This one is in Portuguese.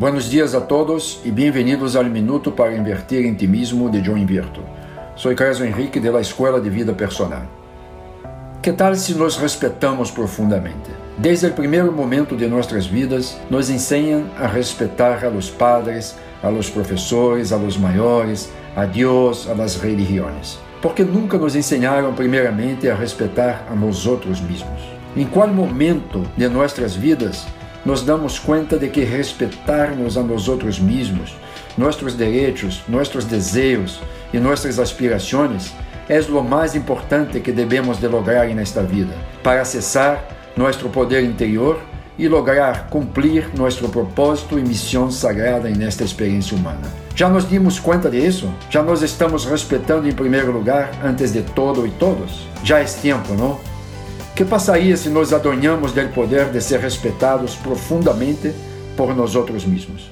Buenos dias a todos e bem-vindos ao Minuto para Invertir em Ti Mesmo de John Invirto. Sou Cresio Henrique da Escola de Vida Personal. Que tal se nos respeitamos profundamente? Desde o primeiro momento de nossas vidas, nos ensinam a respeitar a los padres, a los professores, a los maiores, a Deus, a las religiões. Porque nunca nos ensinaram primeiramente a respeitar a nós outros mesmos. Em qual momento de nossas vidas nos damos conta de que respeitarmos a nós outros mesmos, nossos direitos, nossos desejos e nossas aspirações é o mais importante que devemos de lograr nesta vida, para acessar nosso poder interior e lograr cumprir nosso propósito e missão sagrada nesta experiência humana. Já nos dimos conta disso? Já nos estamos respeitando em primeiro lugar antes de todo e todos? Já é tempo, não? Que passaria se nos adonhamos do poder de ser respeitados profundamente por nós outros mesmos?